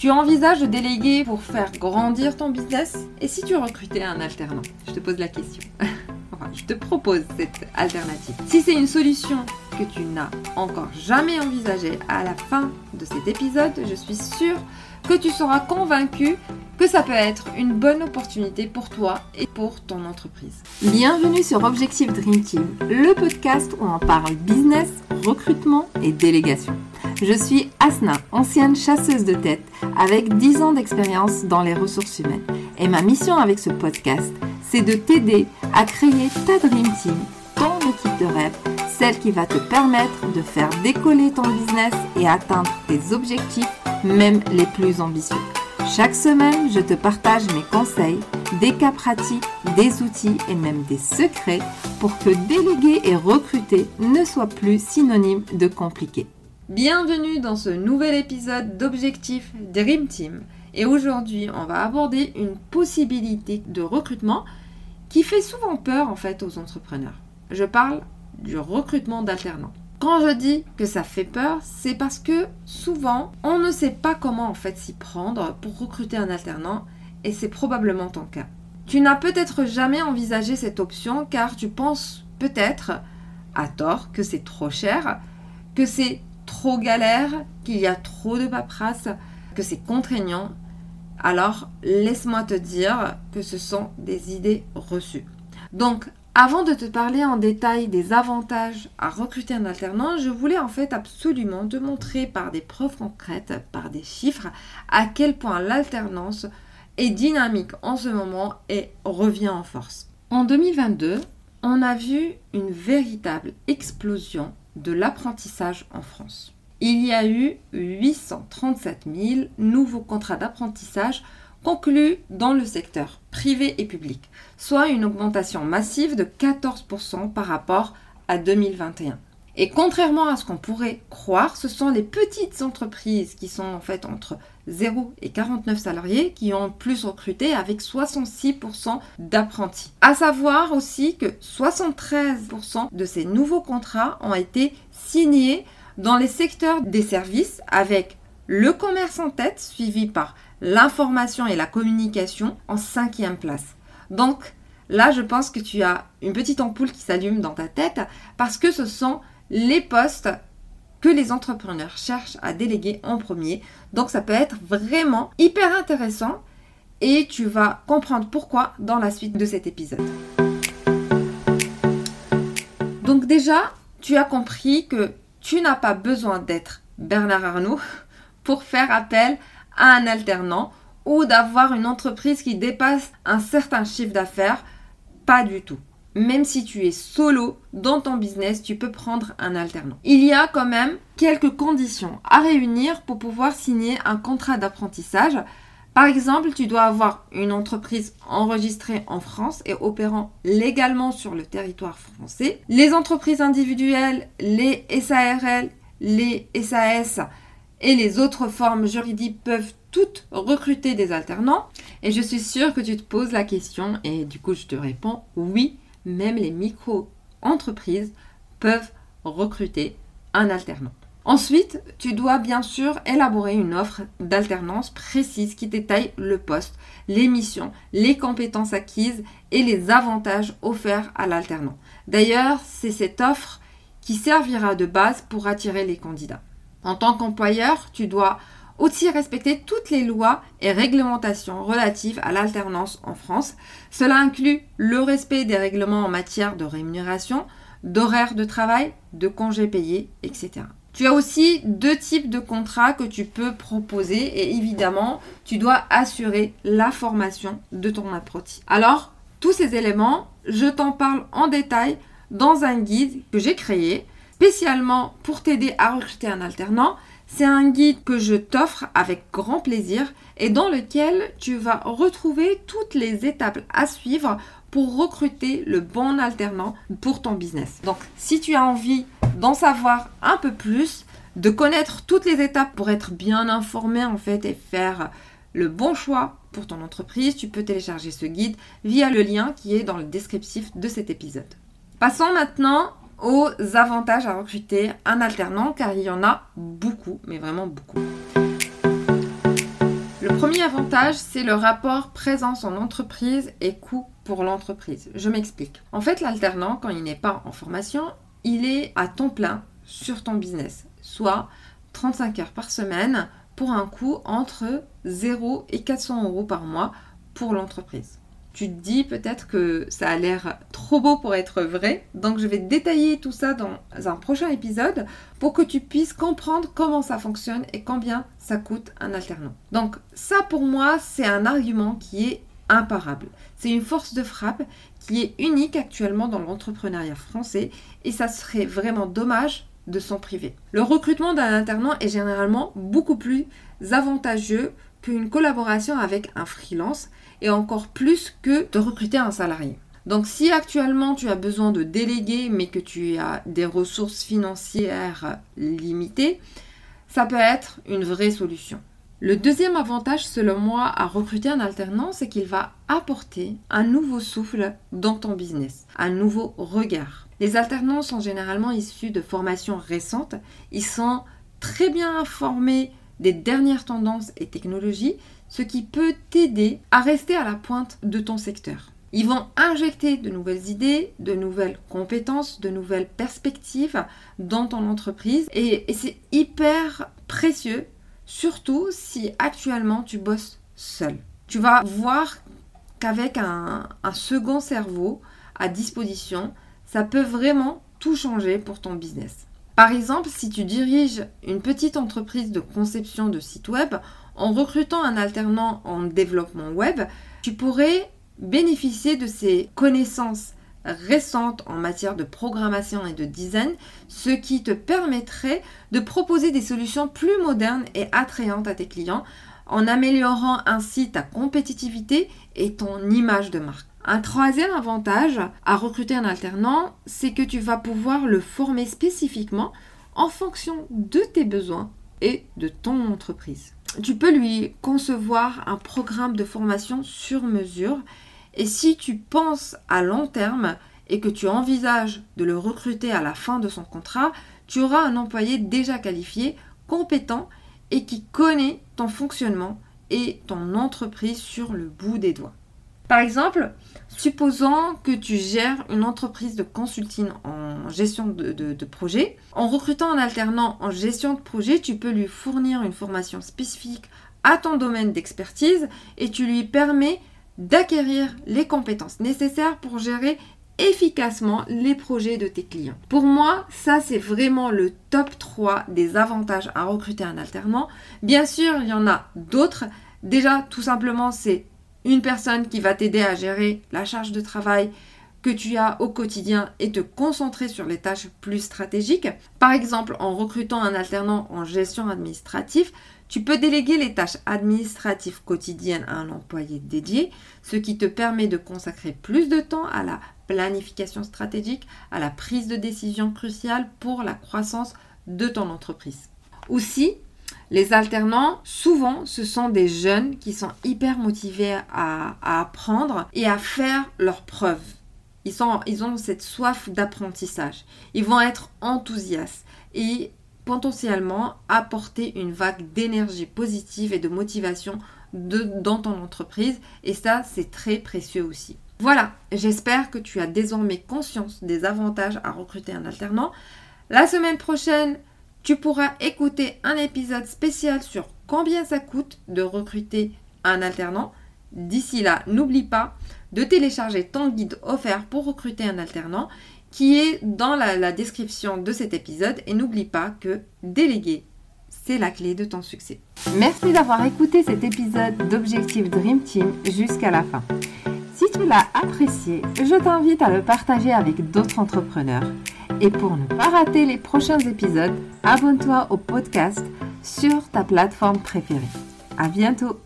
Tu envisages de déléguer pour faire grandir ton business Et si tu recrutais un alternant Je te pose la question. enfin, je te propose cette alternative. Si c'est une solution que tu n'as encore jamais envisagée à la fin de cet épisode, je suis sûre que tu seras convaincu que ça peut être une bonne opportunité pour toi et pour ton entreprise. Bienvenue sur Objectif Dream Team, le podcast où on parle business, recrutement et délégation. Je suis Asna, ancienne chasseuse de tête avec 10 ans d'expérience dans les ressources humaines. Et ma mission avec ce podcast, c'est de t'aider à créer ta Dream Team, ton équipe de rêve, celle qui va te permettre de faire décoller ton business et atteindre tes objectifs, même les plus ambitieux. Chaque semaine, je te partage mes conseils, des cas pratiques, des outils et même des secrets pour que déléguer et recruter ne soit plus synonyme de compliqué. Bienvenue dans ce nouvel épisode d'Objectif Dream Team. Et aujourd'hui, on va aborder une possibilité de recrutement qui fait souvent peur en fait aux entrepreneurs. Je parle du recrutement d'alternants. Quand je dis que ça fait peur, c'est parce que souvent, on ne sait pas comment en fait s'y prendre pour recruter un alternant et c'est probablement ton cas. Tu n'as peut-être jamais envisagé cette option car tu penses peut-être à tort que c'est trop cher, que c'est trop galère, qu'il y a trop de paperasse, que c'est contraignant, alors laisse-moi te dire que ce sont des idées reçues. Donc, avant de te parler en détail des avantages à recruter un alternant, je voulais en fait absolument te montrer par des preuves concrètes, par des chiffres, à quel point l'alternance est dynamique en ce moment et revient en force. En 2022, on a vu une véritable explosion de l'apprentissage en France. Il y a eu 837 000 nouveaux contrats d'apprentissage conclus dans le secteur privé et public, soit une augmentation massive de 14% par rapport à 2021. Et contrairement à ce qu'on pourrait croire, ce sont les petites entreprises qui sont en fait entre 0 et 49 salariés qui ont plus recruté avec 66% d'apprentis. À savoir aussi que 73% de ces nouveaux contrats ont été signés dans les secteurs des services avec le commerce en tête suivi par l'information et la communication en cinquième place. Donc là, je pense que tu as une petite ampoule qui s'allume dans ta tête parce que ce sont les postes que les entrepreneurs cherchent à déléguer en premier. Donc ça peut être vraiment hyper intéressant et tu vas comprendre pourquoi dans la suite de cet épisode. Donc déjà, tu as compris que tu n'as pas besoin d'être Bernard Arnault pour faire appel à un alternant ou d'avoir une entreprise qui dépasse un certain chiffre d'affaires. Pas du tout même si tu es solo dans ton business, tu peux prendre un alternant. Il y a quand même quelques conditions à réunir pour pouvoir signer un contrat d'apprentissage. Par exemple, tu dois avoir une entreprise enregistrée en France et opérant légalement sur le territoire français. Les entreprises individuelles, les SARL, les SAS et les autres formes juridiques peuvent toutes recruter des alternants. Et je suis sûre que tu te poses la question et du coup je te réponds oui, même les micro-entreprises peuvent recruter un alternant. Ensuite, tu dois bien sûr élaborer une offre d'alternance précise qui détaille le poste, les missions, les compétences acquises et les avantages offerts à l'alternant. D'ailleurs, c'est cette offre qui servira de base pour attirer les candidats. En tant qu'employeur, tu dois aussi respecter toutes les lois et réglementations relatives à l'alternance en France. Cela inclut le respect des règlements en matière de rémunération, d'horaire de travail, de congés payés, etc. Tu as aussi deux types de contrats que tu peux proposer et évidemment, tu dois assurer la formation de ton apprenti. Alors, tous ces éléments, je t'en parle en détail dans un guide que j'ai créé spécialement pour t'aider à recruter un alternant c'est un guide que je t'offre avec grand plaisir et dans lequel tu vas retrouver toutes les étapes à suivre pour recruter le bon alternant pour ton business. Donc si tu as envie d'en savoir un peu plus, de connaître toutes les étapes pour être bien informé en fait et faire le bon choix pour ton entreprise, tu peux télécharger ce guide via le lien qui est dans le descriptif de cet épisode. Passons maintenant aux avantages à recruter un alternant car il y en a beaucoup, mais vraiment beaucoup. Le premier avantage, c'est le rapport présence en entreprise et coût pour l'entreprise. Je m'explique. En fait, l'alternant, quand il n'est pas en formation, il est à temps plein sur ton business, soit 35 heures par semaine pour un coût entre 0 et 400 euros par mois pour l'entreprise. Tu te dis peut-être que ça a l'air trop beau pour être vrai, donc je vais détailler tout ça dans un prochain épisode pour que tu puisses comprendre comment ça fonctionne et combien ça coûte un alternant. Donc ça pour moi c'est un argument qui est imparable. C'est une force de frappe qui est unique actuellement dans l'entrepreneuriat français et ça serait vraiment dommage de s'en priver. Le recrutement d'un alternant est généralement beaucoup plus avantageux qu'une collaboration avec un freelance et encore plus que de recruter un salarié. Donc si actuellement tu as besoin de déléguer mais que tu as des ressources financières limitées, ça peut être une vraie solution. Le deuxième avantage selon moi à recruter un alternant, c'est qu'il va apporter un nouveau souffle dans ton business, un nouveau regard. Les alternants sont généralement issus de formations récentes, ils sont très bien informés des dernières tendances et technologies, ce qui peut t'aider à rester à la pointe de ton secteur. Ils vont injecter de nouvelles idées, de nouvelles compétences, de nouvelles perspectives dans ton entreprise et, c'est hyper précieux, surtout si actuellement tu bosses seul. Tu vas voir qu'avec un, un second cerveau à disposition, ça peut vraiment tout changer pour ton business. Par exemple, si tu diriges une petite entreprise de conception de site web, en recrutant un alternant en développement web, tu pourrais bénéficier de ses connaissances récentes en matière de programmation et de design, ce qui te permettrait de proposer des solutions plus modernes et attrayantes à tes clients en améliorant ainsi ta compétitivité et ton image de marque. Un troisième avantage à recruter un alternant, c'est que tu vas pouvoir le former spécifiquement en fonction de tes besoins et de ton entreprise. Tu peux lui concevoir un programme de formation sur mesure et si tu penses à long terme et que tu envisages de le recruter à la fin de son contrat, tu auras un employé déjà qualifié, compétent et qui connaît ton fonctionnement et ton entreprise sur le bout des doigts. Par exemple, supposons que tu gères une entreprise de consulting en gestion de, projet. En recrutant un alternant en gestion de projet, tu peux lui fournir une formation spécifique à ton domaine d'expertise et tu lui permets d'acquérir les compétences nécessaires pour gérer efficacement les projets de tes clients. Pour moi, ça c'est vraiment le top 3 des avantages à recruter un alternant. Bien sûr, il y en a d'autres. Déjà, tout simplement, c'est une personne qui va t'aider à gérer la charge de travail que tu as au quotidien et te concentrer sur les tâches plus stratégiques. Par exemple, en recrutant un alternant en gestion administrative, tu peux déléguer les tâches administratives quotidiennes à un employé dédié, ce qui te permet de consacrer plus de temps à la planification stratégique, à la prise de décision cruciale pour la croissance de ton entreprise. Aussi, les alternants, souvent, ce sont des jeunes qui sont hyper motivés à, apprendre et à faire leurs preuves. Ils, ils ont cette soif d'apprentissage. Ils vont être enthousiastes et potentiellement apporter une vague d'énergie positive et de motivation dans ton entreprise. Et ça, c'est très précieux aussi. Voilà, j'espère que tu as désormais conscience des avantages à recruter un alternant. La semaine prochaine, tu pourras écouter un épisode spécial sur combien ça coûte de recruter un alternant. D'ici là, n'oublie pas de télécharger ton guide offert pour recruter un alternant qui est dans la, description de cet épisode et n'oublie pas que déléguer, c'est la clé de ton succès. Merci d'avoir écouté cet épisode d'Objectif Dream Team jusqu'à la fin. Si tu l'as apprécié, je t'invite à le partager avec d'autres entrepreneurs. Et pour ne pas rater les prochains épisodes, abonne-toi au podcast sur ta plateforme préférée. À bientôt!